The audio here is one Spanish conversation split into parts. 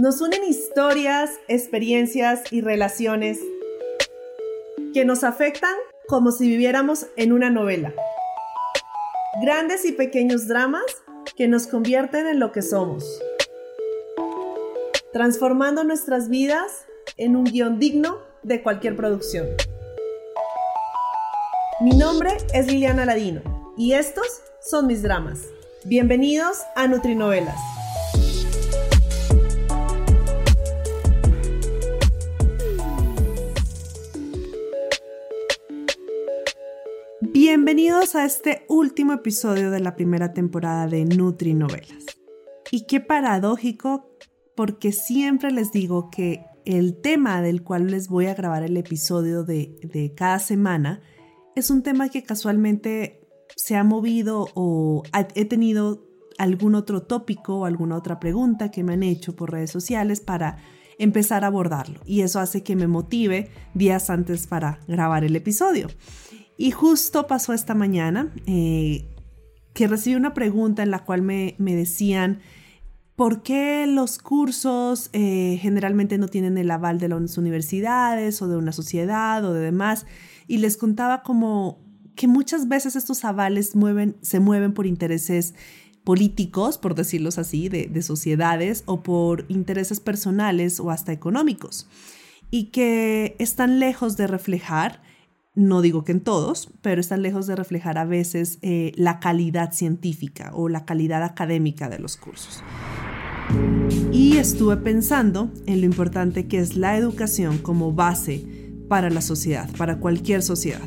Nos unen historias, experiencias y relaciones que nos afectan como si viviéramos en una novela. Grandes y pequeños dramas que nos convierten en lo que somos, transformando nuestras vidas en un guion digno de cualquier producción. Mi nombre es Liliana Ladino y estos son mis dramas. Bienvenidos a Nutrinovelas. Bienvenidos a este último episodio de la primera temporada de Nutrinovelas. Y qué paradójico, porque siempre les digo que el tema del cual les voy a grabar el episodio de, de cada semana es un tema que casualmente se ha movido o he tenido algún otro tópico o alguna otra pregunta que me han hecho por redes sociales para empezar a abordarlo. Y eso hace que me motive días antes para grabar el episodio. Y justo pasó esta mañana eh, que recibí una pregunta en la cual me, decían, ¿por qué los cursos eh, generalmente no tienen el aval de las universidades o de una sociedad o de demás? y les contaba como que muchas veces estos avales se mueven por intereses políticos, por decirlos así, de, de sociedades o por intereses personales o hasta económicos y que están lejos de reflejar, no digo que en todos, pero están lejos de reflejar a veces eh, la calidad científica o la calidad académica de los cursos. Y estuve pensando en lo importante que es la educación como base para la sociedad, para cualquier sociedad.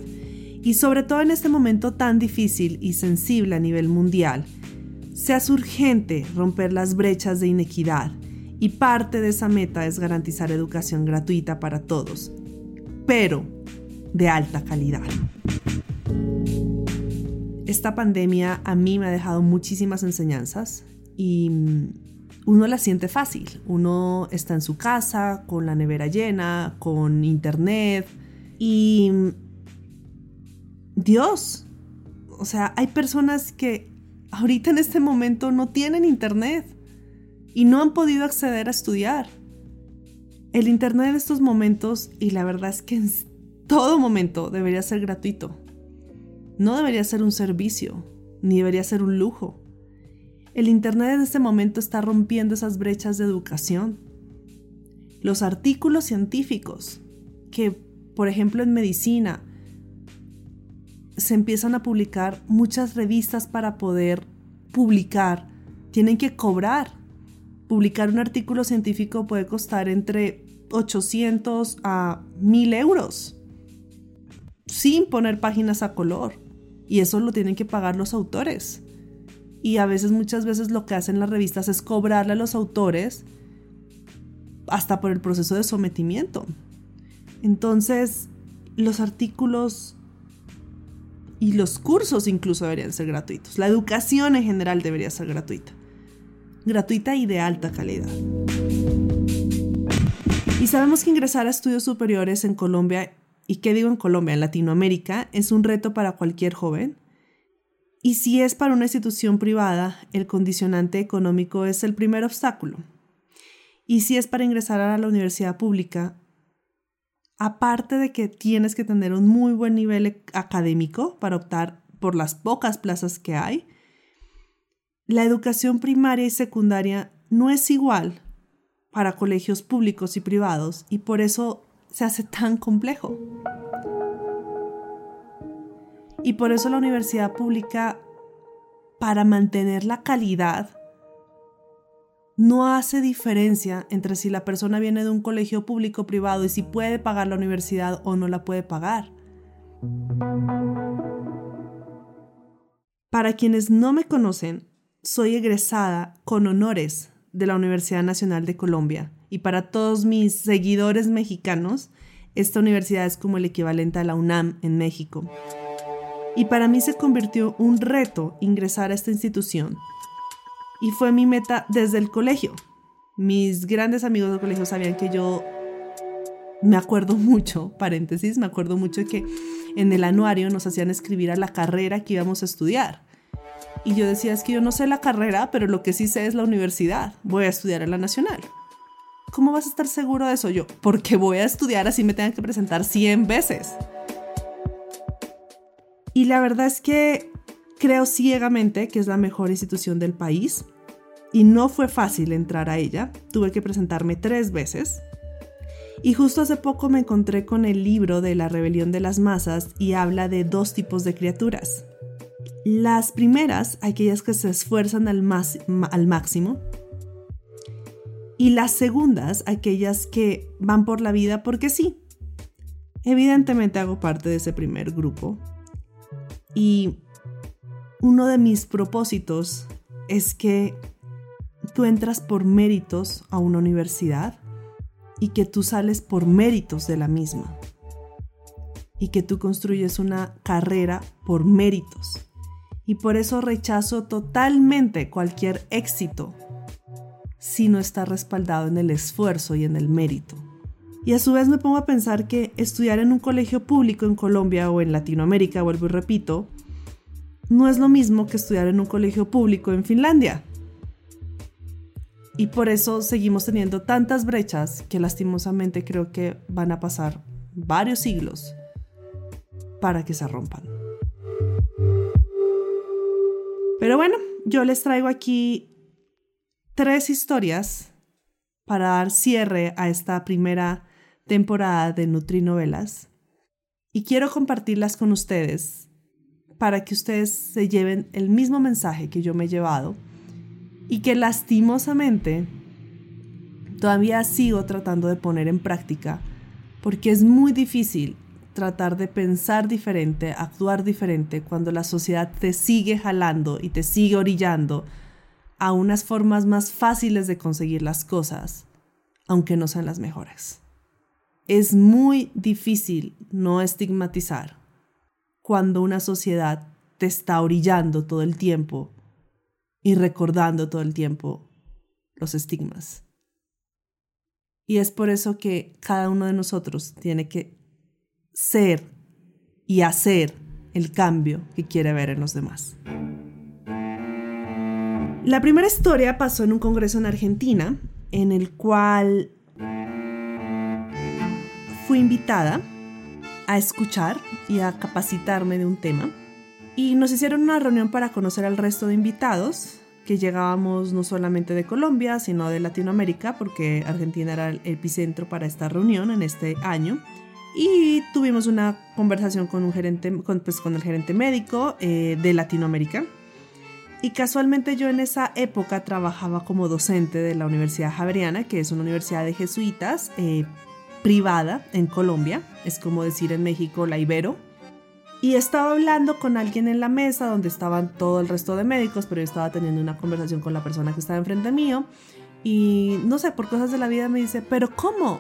Y sobre todo en este momento tan difícil y sensible a nivel mundial, se hace urgente romper las brechas de inequidad y parte de esa meta es garantizar educación gratuita para todos, pero de alta calidad. Esta pandemia a mí me ha dejado muchísimas enseñanzas y uno la siente fácil. Uno está en su casa con la nevera llena, con internet y Dios. O sea, hay personas que ahorita en este momento no tienen internet y no han podido acceder a estudiar. El internet en estos momentos, y la verdad es que todo momento debería ser gratuito. No debería ser un servicio, ni debería ser un lujo. El Internet en este momento está rompiendo esas brechas de educación. Los artículos científicos que, por ejemplo, en medicina, se empiezan a publicar muchas revistas para poder publicar, tienen que cobrar. Publicar un artículo científico puede costar entre 800 a 1000 euros, sin poner páginas a color. Y eso lo tienen que pagar los autores y a veces muchas veces lo que hacen las revistas es cobrarle a los autores hasta por el proceso de sometimiento. Entonces, los artículos y los cursos incluso deberían ser gratuitos. La educación en general debería ser gratuita. Gratuita y de alta calidad. Y sabemos que ingresar a estudios superiores en Colombia, y qué digo en Colombia, en Latinoamérica, es un reto para cualquier joven y si es para una institución privada, el condicionante económico es el primer obstáculo. Y si es para ingresar a la universidad pública, aparte de que tienes que tener un muy buen nivel académico para optar por las pocas plazas que hay, la educación primaria y secundaria no es igual para colegios públicos y privados y por eso se hace tan complejo. Y por eso la universidad pública, para mantener la calidad, no hace diferencia entre si la persona viene de un colegio público o privado y si puede pagar la universidad o no la puede pagar. Para quienes no me conocen, soy egresada con honores de la Universidad Nacional de Colombia y para todos mis seguidores mexicanos, esta universidad es como el equivalente a la UNAM en México y para mí se convirtió un reto ingresar a esta institución. Y fue mi meta desde el colegio. Mis grandes amigos del colegio sabían que yo me acuerdo mucho, paréntesis, me acuerdo mucho que en el anuario nos hacían escribir a la carrera que íbamos a estudiar. Y yo decía, es que yo no sé la carrera, pero lo que sí sé es la universidad. Voy a estudiar en la nacional. ¿Cómo vas a estar seguro de eso? Yo, porque voy a estudiar así me tengan que presentar 100 veces. Y la verdad es que creo ciegamente que es la mejor institución del país y no fue fácil entrar a ella. Tuve que presentarme tres veces. Y justo hace poco me encontré con el libro de la rebelión de las masas y habla de dos tipos de criaturas. Las primeras, aquellas que se esfuerzan al, al máximo. Y las segundas, aquellas que van por la vida porque sí. Evidentemente hago parte de ese primer grupo. Y uno de mis propósitos es que tú entras por méritos a una universidad y que tú sales por méritos de la misma y que tú construyes una carrera por méritos. Y por eso rechazo totalmente cualquier éxito si no está respaldado en el esfuerzo y en el mérito. Y a su vez me pongo a pensar que estudiar en un colegio público en Colombia o en Latinoamérica, vuelvo y repito, no es lo mismo que estudiar en un colegio público en Finlandia. Y por eso seguimos teniendo tantas brechas que lastimosamente creo que van a pasar varios siglos para que se rompan. Pero bueno, yo les traigo aquí tres historias para dar cierre a esta primera temporada de Nutrinovelas. Y quiero compartirlas con ustedes para que ustedes se lleven el mismo mensaje que yo me he llevado y que lastimosamente todavía sigo tratando de poner en práctica porque es muy difícil tratar de pensar diferente, actuar diferente cuando la sociedad te sigue jalando y te sigue orillando a unas formas más fáciles de conseguir las cosas, aunque no sean las mejores. Es muy difícil no estigmatizar cuando una sociedad te está orillando todo el tiempo y recordando todo el tiempo los estigmas. Y es por eso que cada uno de nosotros tiene que ser y hacer el cambio que quiere ver en los demás. La primera historia pasó en un congreso en Argentina, en el cual fui invitada a escuchar y a capacitarme de un tema. Y nos hicieron una reunión para conocer al resto de invitados, que llegábamos no solamente de Colombia, sino de Latinoamérica, porque Argentina era el epicentro para esta reunión en este año. Y tuvimos una conversación con, un gerente, pues, el gerente médico eh, de Latinoamérica. Y casualmente yo en esa época trabajaba como docente de la Universidad Javeriana, que es una universidad de jesuitas eh, privada en Colombia. Es como decir en México la Ibero y estaba hablando con alguien en la mesa donde estaban todo el resto de médicos, pero yo estaba teniendo una conversación con la persona que estaba enfrente mío. Y no sé, por cosas de la vida me dice, pero ¿cómo?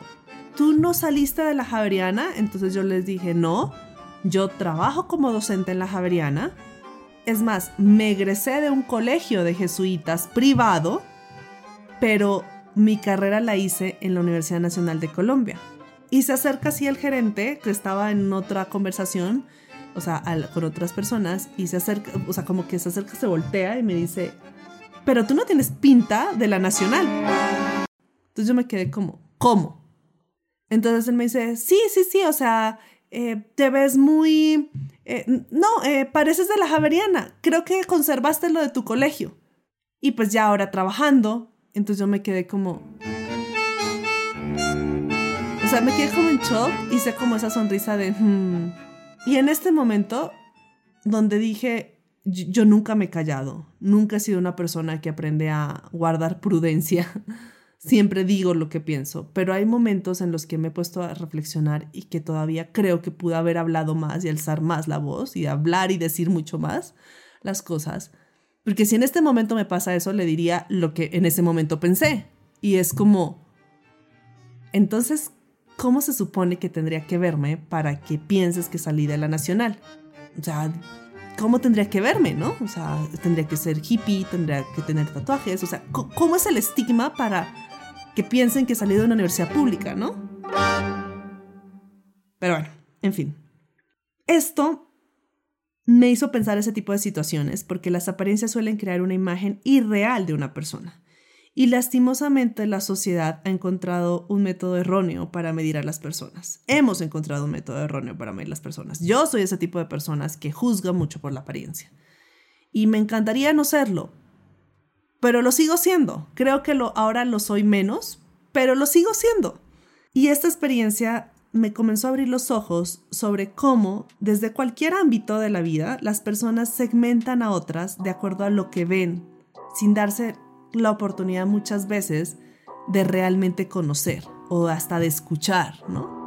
¿Tú no saliste de la Javeriana? Entonces yo les dije, no, yo trabajo como docente en la Javeriana. Es más, me egresé de un colegio de jesuitas privado, pero mi carrera la hice en la Universidad Nacional de Colombia. Y se acerca así el gerente, que estaba en otra conversación, o sea, con otras personas y se acerca, o sea, como que se acerca, se voltea y me dice, pero tú no tienes pinta de la nacional. Entonces yo me quedé como, ¿cómo? Entonces él me dice, sí, sí, sí, o sea, eh, te ves muy... Eh, no, eh, pareces de la Javeriana, creo que conservaste lo de tu colegio. Y pues ya ahora trabajando, entonces yo me quedé como... O sea, me quedé como en shock, hice como esa sonrisa de... Hmm, y en este momento, donde dije, yo nunca me he callado, nunca he sido una persona que aprende a guardar prudencia, siempre digo lo que pienso, pero hay momentos en los que me he puesto a reflexionar y que todavía creo que pude haber hablado más y alzar más la voz y hablar y decir mucho más las cosas. Porque si en este momento me pasa eso, le diría lo que en ese momento pensé. Y es como, entonces, ¿cómo se supone que tendría que verme para que pienses que salí de la nacional? O sea, ¿cómo tendría que verme, no? O sea, tendría que ser hippie, tendría que tener tatuajes, o sea, ¿cómo es el estigma para piensen que salí de una universidad pública, no? Pero bueno, en fin. Esto me hizo pensar ese tipo de situaciones porque las apariencias suelen crear una imagen irreal de una persona. Y lastimosamente la sociedad ha encontrado un método erróneo para medir a las personas. Hemos encontrado un método erróneo para medir a las personas. Yo soy ese tipo de personas que juzga mucho por la apariencia. Y me encantaría no serlo, pero lo sigo siendo. Creo que lo, ahora lo soy menos, pero lo sigo siendo. Y esta experiencia me comenzó a abrir los ojos sobre cómo, desde cualquier ámbito de la vida, las personas segmentan a otras de acuerdo a lo que ven, sin darse la oportunidad muchas veces de realmente conocer o hasta de escuchar, ¿no?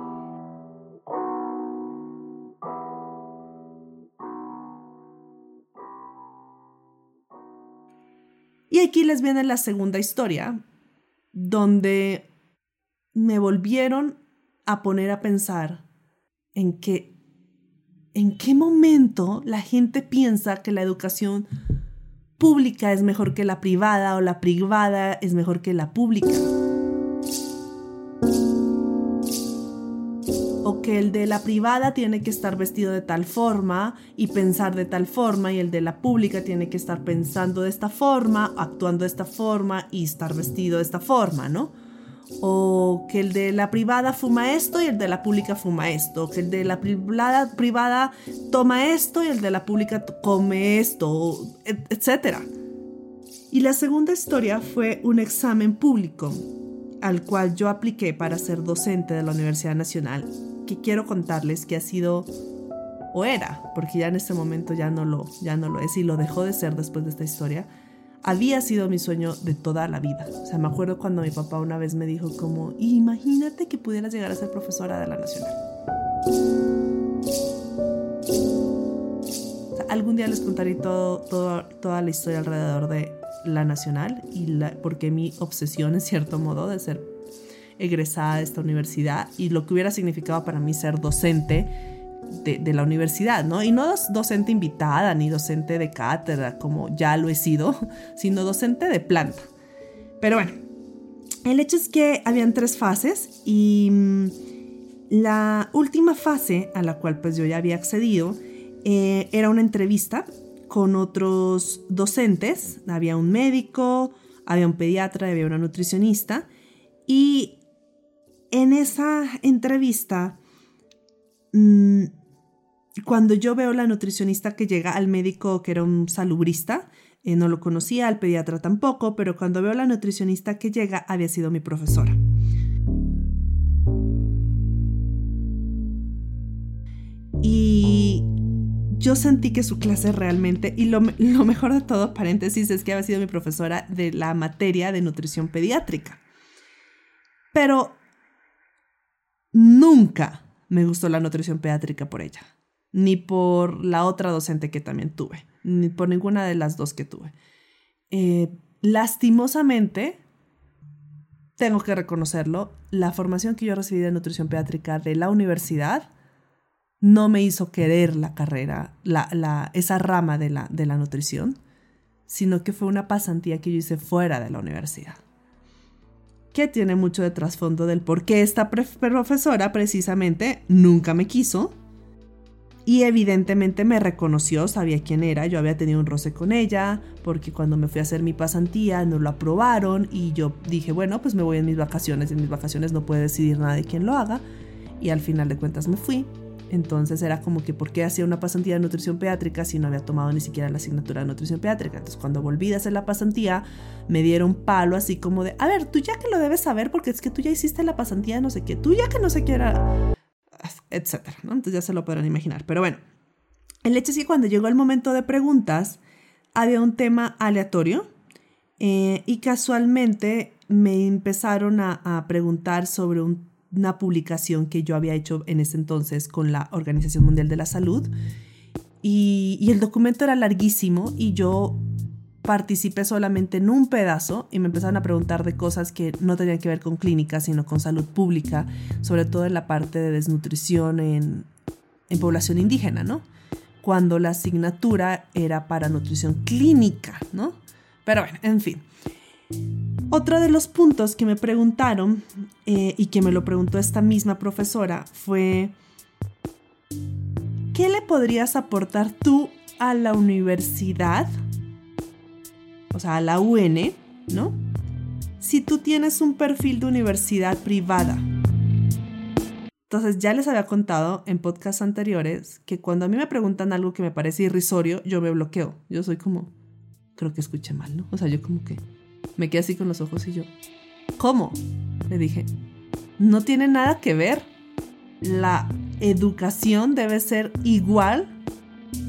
Y aquí les viene la segunda historia, donde me volvieron a poner a pensar en que en qué momento la gente piensa que la educación pública es mejor que la privada o la privada es mejor que la pública. Que el de la privada tiene que estar vestido de tal forma y pensar de tal forma y el de la pública tiene que estar pensando de esta forma, actuando de esta forma y estar vestido de esta forma, ¿no? o que el de la privada fuma esto y el de la pública fuma esto, que el de la privada, privada toma esto y el de la pública come esto, etc. Y la segunda historia fue un examen público al cual yo apliqué para ser docente de la Universidad Nacional, quiero contarles que ha sido o era, porque ya en este momento ya no lo, ya no lo es y lo dejó de ser después de esta historia había sido mi sueño de toda la vida. O sea, me acuerdo cuando mi papá una vez me dijo como, imagínate que pudieras llegar a ser profesora de la Nacional. algún día les contaré todo, toda la historia alrededor de la Nacional y la, porque mi obsesión, en cierto modo, de ser egresada de esta universidad y lo que hubiera significado para mí ser docente de, la universidad, ¿no? Y no docente invitada ni docente de cátedra, como ya lo he sido, sino docente de planta. Pero bueno, el hecho es que habían tres fases y mm, la última fase a la cual pues yo ya había accedido eh, era una entrevista con otros docentes. Había un médico, había un pediatra, había una nutricionista y en esa entrevista mm, cuando yo veo la nutricionista que llega al médico que era un salubrista, eh, no lo conocía, al pediatra tampoco, pero cuando veo la nutricionista que llega había sido mi profesora. Y yo sentí que su clase realmente, y lo, lo mejor de todo, paréntesis, es que había sido mi profesora de la materia de nutrición pediátrica. Pero nunca me gustó la nutrición pediátrica por ella ni por la otra docente que también tuve, ni por ninguna de las dos que tuve. Eh, lastimosamente, tengo que reconocerlo, la formación que yo recibí de nutrición pediátrica de la universidad no me hizo querer la carrera, la, esa rama de la, de la nutrición, sino que fue una pasantía que yo hice fuera de la universidad que tiene mucho de trasfondo del por qué esta profesora precisamente nunca me quiso y evidentemente me reconoció, sabía quién era, yo había tenido un roce con ella, porque cuando me fui a hacer mi pasantía no lo aprobaron y yo dije, bueno, pues me voy en mis vacaciones, en mis vacaciones no puede decidir nada de quién lo haga y al final de cuentas me fui. Entonces era como que, ¿por qué hacía una pasantía de nutrición pediátrica si no había tomado ni siquiera la asignatura de nutrición pediátrica? Entonces cuando volví a hacer la pasantía, me dieron palo así como de, a ver, tú ya que lo debes saber porque es que tú ya hiciste la pasantía de no sé qué, tú ya que no sé qué era etcétera, ¿no? Entonces ya se lo podrán imaginar. Pero bueno, el hecho es que cuando llegó el momento de preguntas, había un tema aleatorio eh, y casualmente me empezaron a, preguntar sobre una publicación que yo había hecho en ese entonces con la Organización Mundial de la Salud. Y, y el documento era larguísimo y yo participé solamente en un pedazo y me empezaron a preguntar de cosas que no tenían que ver con clínica, sino con salud pública, sobre todo en la parte de desnutrición en, población indígena, ¿no? Cuando la asignatura era para nutrición clínica, ¿no? Pero bueno, en fin. Otro de los puntos que me preguntaron eh, y que me lo preguntó esta misma profesora fue, ¿qué le podrías aportar tú a la universidad o sea, a la UN, ¿no? si tú tienes un perfil de universidad privada, entonces ya les había contado en podcasts anteriores que cuando a mí me preguntan algo que me parece irrisorio, yo me bloqueo. Yo soy como, creo que escuché mal, ¿no? O sea, yo como que me quedé así con los ojos y yo, ¿cómo? Le dije, no tiene nada que ver. La educación debe ser igual,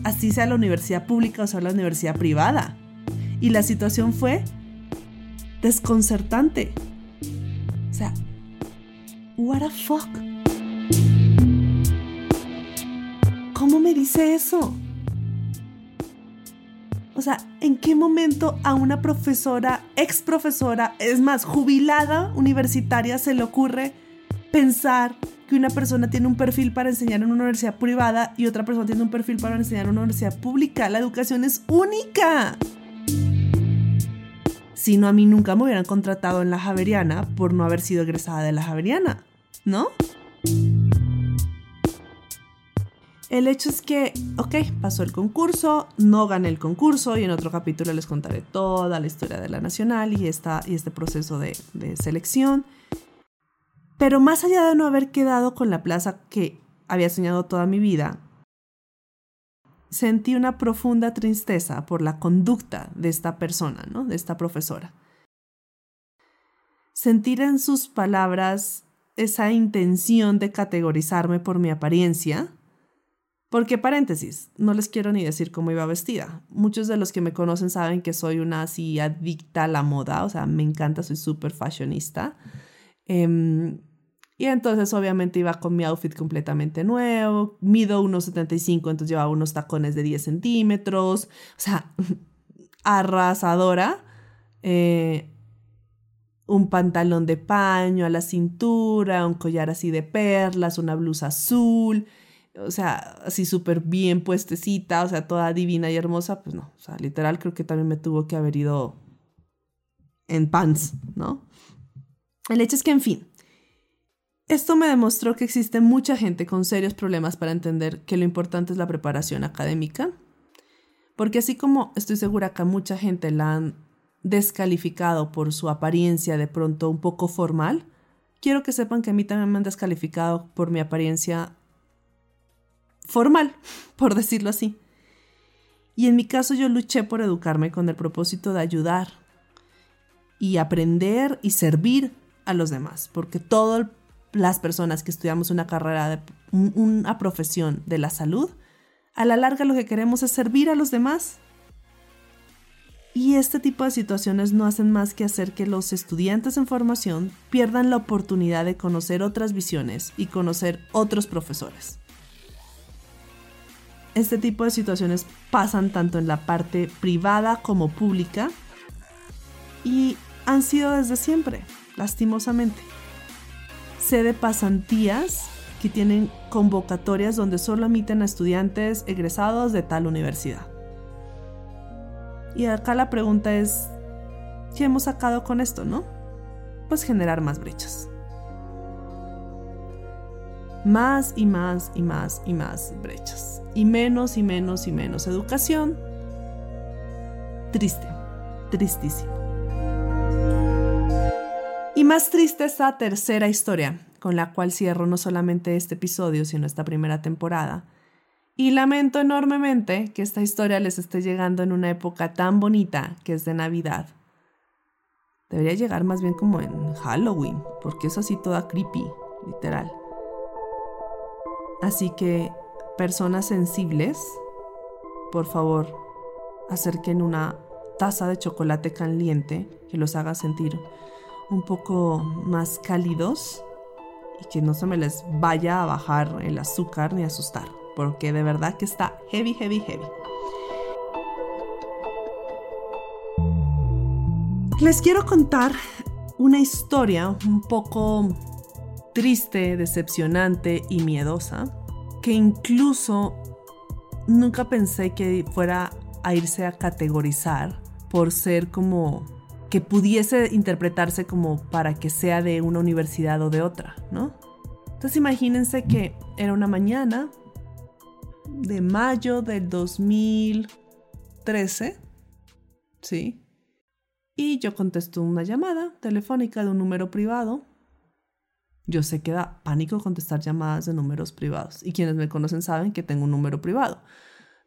así sea la universidad pública o sea la universidad privada. Y la situación fue desconcertante. O sea, what the fuck? ¿Cómo me dice eso? Sea, ¿en qué momento a una profesora, ex profesora, es más, jubilada universitaria, se le ocurre pensar que una persona tiene un perfil para enseñar en una universidad privada y otra persona tiene un perfil para enseñar en una universidad pública? La educación es única. Si no, a mí nunca me hubieran contratado en la Javeriana por no haber sido egresada de la Javeriana, ¿no? El hecho es que, ok, pasó el concurso, no gané el concurso y en otro capítulo les contaré toda la historia de la Nacional y, esta, y este proceso de, de selección. Pero más allá de no haber quedado con la plaza que había soñado toda mi vida, sentí una profunda tristeza por la conducta de esta persona, ¿no? De esta profesora. Sentir en sus palabras esa intención de categorizarme por mi apariencia porque paréntesis, no les quiero ni decir cómo iba vestida. Muchos de los que me conocen saben que soy una así adicta a la moda, o sea, me encanta, soy súper fashionista. Em, y entonces obviamente iba con mi outfit completamente nuevo, mido 1,75, entonces llevaba unos tacones de 10 centímetros, o sea, arrasadora. Eh, un pantalón de paño a la cintura, un collar así de perlas, una blusa azul o sea, así súper bien puestecita, o sea, toda divina y hermosa, pues no, o sea, literal creo que también me tuvo que haber ido en pants, ¿no? El hecho es que, en fin, esto me demostró que existe mucha gente con serios problemas para entender que lo importante es la preparación académica, porque así como estoy segura que a mucha gente la han descalificado por su apariencia de pronto un poco formal, quiero que sepan que a mí también me han descalificado por mi apariencia formal, por decirlo así. Y en mi caso yo luché por educarme con el propósito de ayudar y aprender y servir a los demás, porque todas las personas que estudiamos una carrera, de, una profesión de la salud, a la larga lo que queremos es servir a los demás. Y este tipo de situaciones no hacen más que hacer que los estudiantes en formación pierdan la oportunidad de conocer otras visiones y conocer otros profesores este tipo de situaciones pasan tanto en la parte privada como pública y han sido desde siempre, lastimosamente. Sé de pasantías que tienen convocatorias donde solo emiten a estudiantes egresados de tal universidad. Y acá la pregunta es, ¿qué hemos sacado con esto, no? Pues generar más brechas. Más y más y más y más brechas y menos y menos y menos educación. Triste, tristísimo. Y más triste esta tercera historia, con la cual cierro no solamente este episodio, sino esta primera temporada. Y lamento enormemente que esta historia les esté llegando en una época tan bonita que es de Navidad. Debería llegar más bien como en Halloween, porque es así toda creepy, literal. Así que personas sensibles, por favor, acerquen una taza de chocolate caliente que los haga sentir un poco más cálidos y que no se me les vaya a bajar el azúcar ni asustar, porque de verdad que está heavy, heavy, heavy. Les quiero contar una historia un poco triste, decepcionante y miedosa que incluso nunca pensé que fuera a irse a categorizar por ser como que pudiese interpretarse como para que sea de una universidad o de otra, ¿no? Entonces imagínense que era una mañana de mayo del 2013, ¿sí? Y yo contesto una llamada telefónica de un número privado. Yo sé que da pánico contestar llamadas de números privados. Y quienes me conocen saben que tengo un número privado.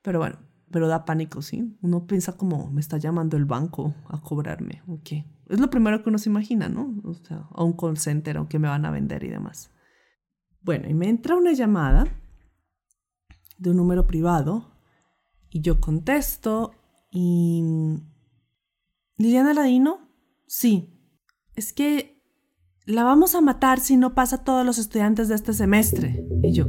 Pero bueno, pero da pánico, ¿sí? Uno piensa como, me está llamando el banco a cobrarme, ok. Es lo primero que uno se imagina, ¿no? O sea, a un call center o que me van a vender y demás. Bueno, y me entra una llamada de un número privado y yo contesto y... ¿Liliana Ladino? Sí. Es que la vamos a matar si no pasa todos los estudiantes de este semestre. Y yo...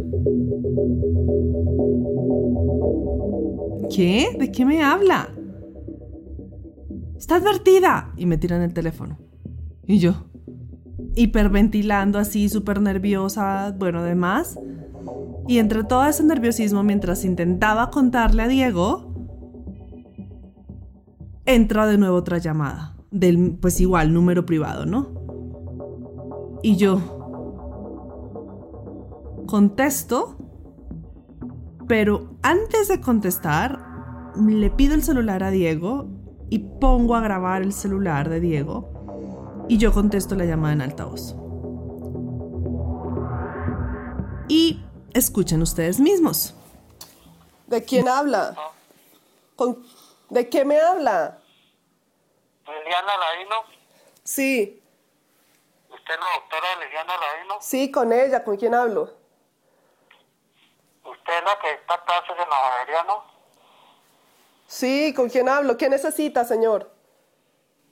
¿Qué? ¿De qué me habla? Está advertida. Y me tiran el teléfono. Y yo, hiperventilando así, súper nerviosa, bueno, además. Y entre todo ese nerviosismo, mientras intentaba contarle a Diego, entra de nuevo otra llamada. Del, pues igual, número privado, ¿no? Y yo contesto pero antes de contestar, le pido el celular a Diego y pongo a grabar el celular de Diego y yo contesto la llamada en altavoz. Y escuchen ustedes mismos. ¿De quién habla? ¿De qué me habla? Liliana Ladino. Sí. ¿Usted es la doctora Liliana Ladino? Sí, con ella. ¿Con quién hablo? ¿Usted es la que está clases en la Javeriano? Sí, ¿con quién hablo? ¿Qué necesita, señor?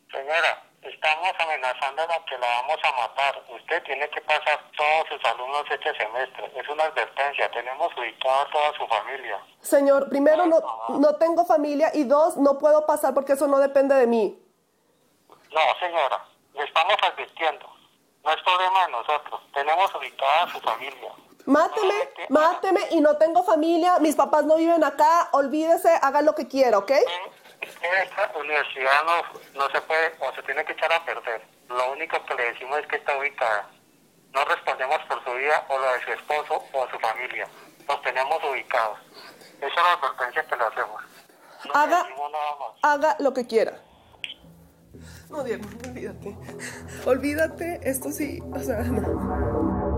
Señora, estamos amenazándola que la vamos a matar. Usted tiene que pasar todos sus alumnos este semestre. Es una advertencia. Tenemos ubicado a toda su familia. Señor, primero no, no tengo familia y dos, no puedo pasar porque eso no depende de mí. No, señora, le estamos advirtiendo. No es problema de nosotros. Tenemos ubicada a su familia. Máteme, máteme y no tengo familia, mis papás no viven acá, olvídese, haga lo que quiera, ¿ok? Esta universidad no, no se puede o se tiene que echar a perder. Lo único que le decimos es que está ubicada. No respondemos por su vida o la de su esposo o su familia. Los tenemos ubicados. Esa es la advertencia que le hacemos. No haga, nada más. haga lo que quiera. No, Diego, olvídate. Olvídate, esto sí, o sea, no.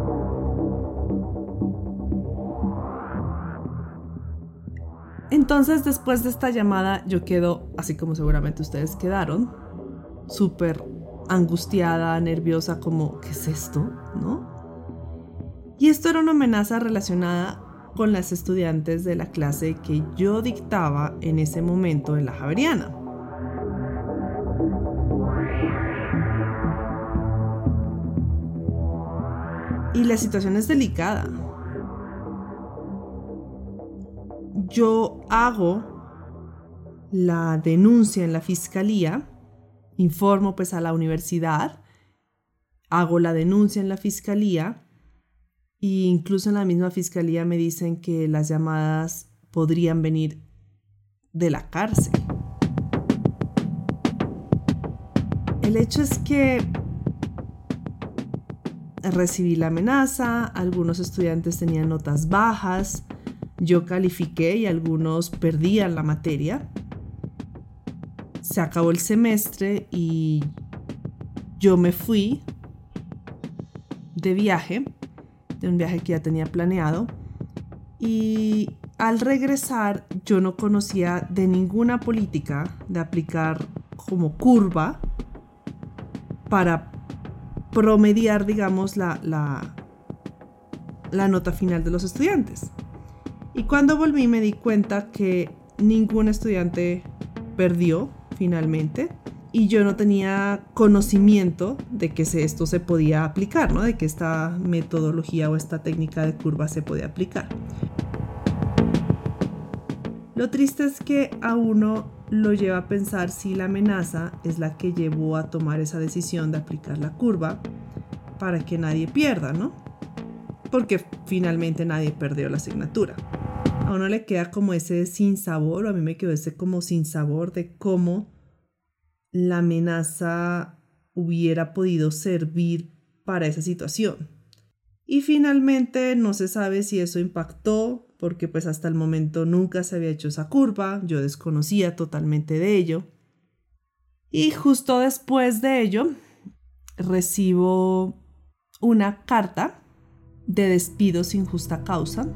Entonces, después de esta llamada, yo quedo, así como seguramente ustedes quedaron, súper angustiada, nerviosa, como, ¿qué es esto? ¿No? Y esto era una amenaza relacionada con las estudiantes de la clase que yo dictaba en ese momento en la Javeriana. La situación es delicada. yo hago la denuncia en la fiscalía, informo pues a la universidad, hago la denuncia en la fiscalía e incluso en la misma fiscalía me dicen que las llamadas podrían venir de la cárcel. El hecho es que recibí la amenaza, algunos estudiantes tenían notas bajas, yo califiqué y algunos perdían la materia. Se acabó el semestre y yo me fui de viaje, de un viaje que ya tenía planeado. Y al regresar yo no conocía de ninguna política de aplicar como curva para promediar, digamos, la, la, la nota final de los estudiantes. Y cuando volví me di cuenta que ningún estudiante perdió finalmente y yo no tenía conocimiento de que esto se podía aplicar, ¿no? de que esta metodología o esta técnica de curva se podía aplicar. Lo triste es que a uno lo lleva a pensar si la amenaza es la que llevó a tomar esa decisión de aplicar la curva para que nadie pierda, ¿no? Porque finalmente nadie perdió la asignatura a uno le queda como ese sin sabor, o a mí me quedó ese como sin sabor de cómo la amenaza hubiera podido servir para esa situación. Y finalmente no se sabe si eso impactó, porque pues hasta el momento nunca se había hecho esa curva, yo desconocía totalmente de ello. Y justo después de ello, recibo una carta de despido sin justa causa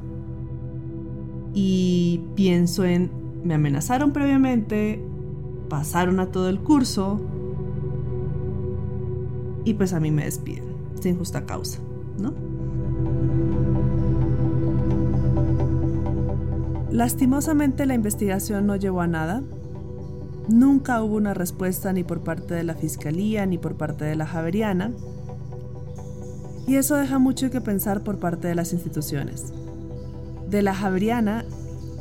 y pienso en, me amenazaron previamente, pasaron a todo el curso y pues a mí me despiden sin justa causa, ¿no? Lastimosamente la investigación no llevó a nada. Nunca hubo una respuesta ni por parte de la Fiscalía ni por parte de la Javeriana. Y eso deja mucho que pensar por parte de las instituciones. De la Javeriana,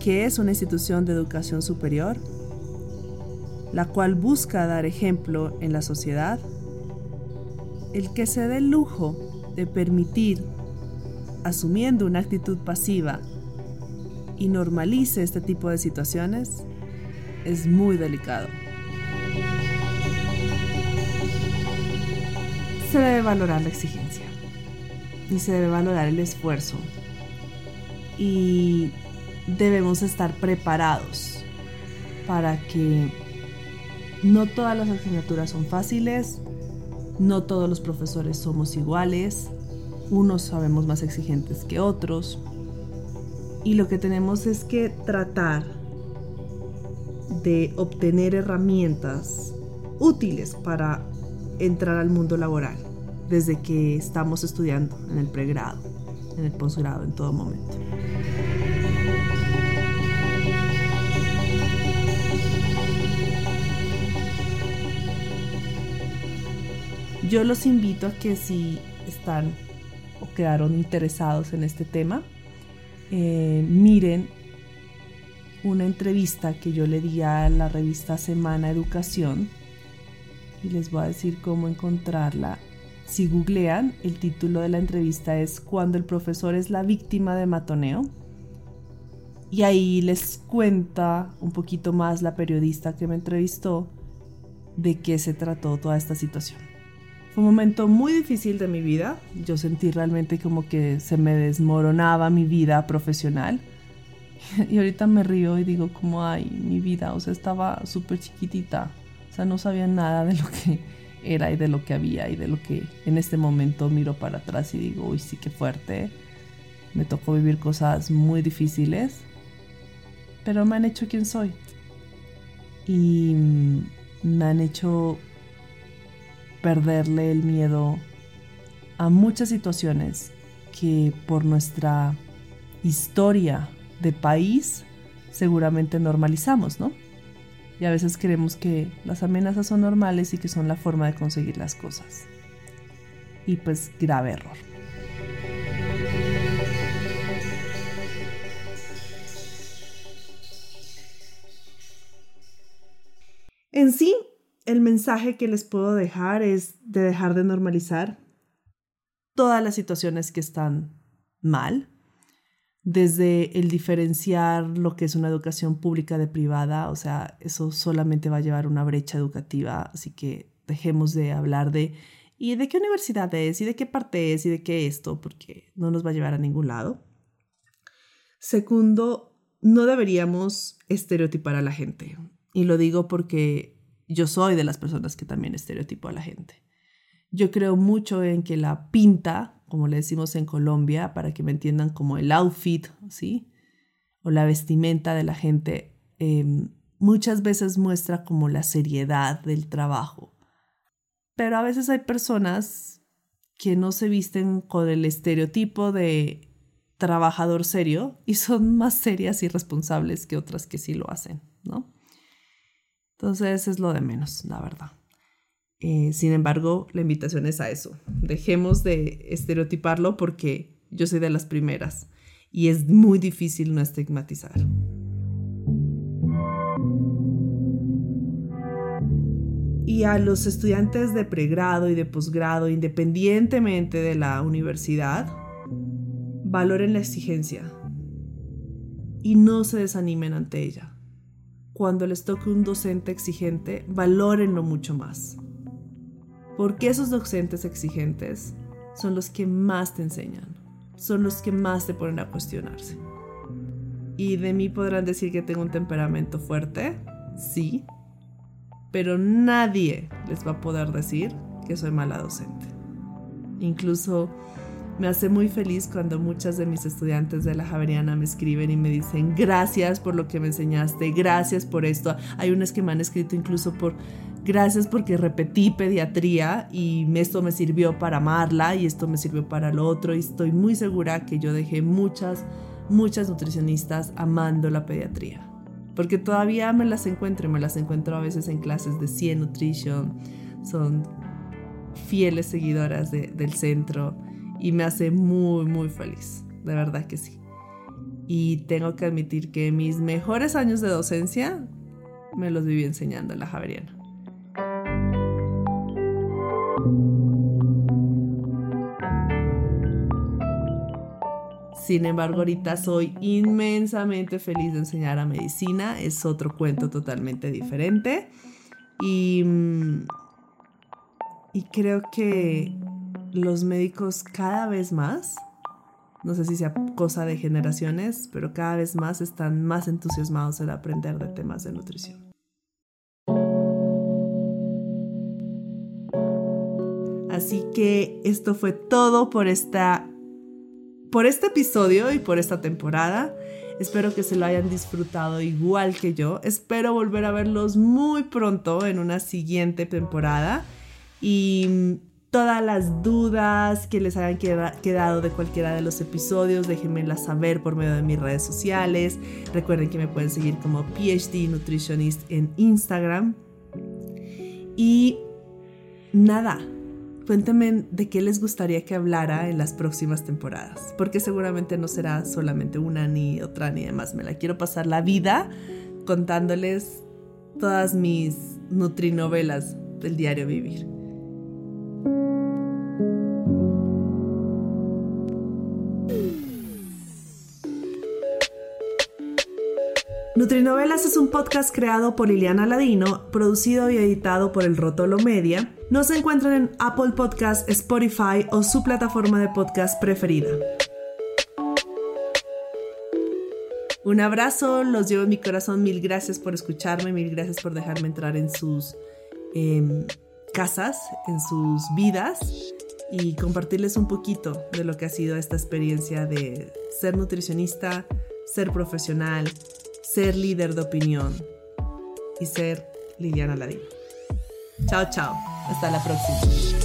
que es una institución de educación superior, la cual busca dar ejemplo en la sociedad, el que se dé el lujo de permitir, asumiendo una actitud pasiva, y normalice este tipo de situaciones es muy delicado. Se debe valorar la exigencia y se debe valorar el esfuerzo y debemos estar preparados para que no todas las asignaturas son fáciles, no todos los profesores somos iguales, unos sabemos más exigentes que otros, y lo que tenemos es que tratar de obtener herramientas útiles para entrar al mundo laboral desde que estamos estudiando en el pregrado, en el posgrado, en todo momento. Yo los invito a que si están o quedaron interesados en este tema, eh, miren una entrevista que yo le di a la revista Semana Educación y les voy a decir cómo encontrarla. Si googlean, el título de la entrevista es Cuando el profesor es la víctima de matoneo. Y ahí les cuenta un poquito más la periodista que me entrevistó de qué se trató toda esta situación. Un momento muy difícil de mi vida. Yo sentí realmente como que se me desmoronaba mi vida profesional. Y ahorita me río y digo como, ay, mi vida, o sea, estaba súper chiquitita. O sea, no sabía nada de lo que era y de lo que había y de lo que en este momento miro para atrás y digo, uy, sí, qué fuerte. Me tocó vivir cosas muy difíciles, pero me han hecho quien soy. Y me han hecho perderle el miedo a muchas situaciones que por nuestra historia de país seguramente normalizamos, ¿no? Y a veces creemos que las amenazas son normales y que son la forma de conseguir las cosas. Y pues grave error. Mensaje que les puedo dejar es de dejar de normalizar todas las situaciones que están mal, desde el diferenciar lo que es una educación pública de privada, o sea, eso solamente va a llevar una brecha educativa, así que dejemos de hablar de y de qué universidad es y de qué parte es y de qué esto, porque no nos va a llevar a ningún lado. Segundo, no deberíamos estereotipar a la gente. Y lo digo porque yo soy de las personas que también estereotipo a la gente. Yo creo mucho en que la pinta, como le decimos en Colombia, para que me entiendan como el outfit, ¿sí? O la vestimenta de la gente, em, muchas veces muestra como la seriedad del trabajo. Pero a veces hay personas que no se visten con el estereotipo de trabajador serio y son más serias y responsables que otras que sí lo hacen, ¿no? Entonces es lo de menos, la verdad. Eh, sin embargo, la invitación es a eso. Dejemos de estereotiparlo porque yo soy de las primeras y es muy difícil no estigmatizar. Y a los estudiantes de pregrado y de posgrado, independientemente de la universidad, valoren la exigencia y no se desanimen ante ella cuando les toque un docente exigente, valórenlo mucho más. Porque esos docentes exigentes son los que más te enseñan, son los que más te ponen a cuestionarse. Y de mí podrán decir que tengo un temperamento fuerte, sí, pero nadie les va a poder decir que soy mala docente. Incluso me hace muy feliz cuando muchas de mis estudiantes de la Javeriana me escriben y me dicen gracias por lo que me enseñaste, gracias por esto. Hay unas que me han escrito incluso por gracias porque repetí pediatría y esto me sirvió para amarla y esto me sirvió para lo otro y estoy muy segura que yo dejé muchas, muchas nutricionistas amando la pediatría. Porque todavía me las encuentro me las encuentro a veces en clases de 100 Nutrition. Son fieles seguidoras del centro y me hace muy, muy feliz. De verdad que sí. Y tengo que admitir que mis mejores años de docencia me los viví enseñando en la Javeriana. Sin embargo, ahorita soy inmensamente feliz de enseñar a medicina. Es otro cuento totalmente diferente. Y, mm, y creo que los médicos cada vez más, no sé si sea cosa de generaciones, pero cada vez más están más entusiasmados en aprender de temas de nutrición. Así que esto fue todo por esta por este episodio y por esta temporada. Espero que se lo hayan disfrutado igual que yo. Espero volver a verlos muy pronto en una siguiente temporada. Y todas las dudas que les hayan quedado de cualquiera de los episodios, déjenmelas saber por medio de mis redes sociales. Recuerden que me pueden seguir como PhD Nutritionist en Instagram. Y nada, Cuéntenme de qué les gustaría que hablara en las próximas temporadas, porque seguramente no será solamente una ni otra ni demás. Me la quiero pasar la vida contándoles todas mis nutrinovelas del diario vivir. Nutrinovelas es un podcast creado por Liliana Ladino, producido y editado por El Rotolo Media. Nos encuentran en Apple Podcast, Spotify o su plataforma de podcast preferida. Un abrazo, los llevo en mi corazón. Mil gracias por escucharme, mil gracias por dejarme entrar en sus em, casas, en sus vidas y compartirles un poquito de lo que ha sido esta experiencia de ser nutricionista, ser profesional, ser líder de opinión y ser Liliana Ladino. Chao, chao. Hasta la próxima.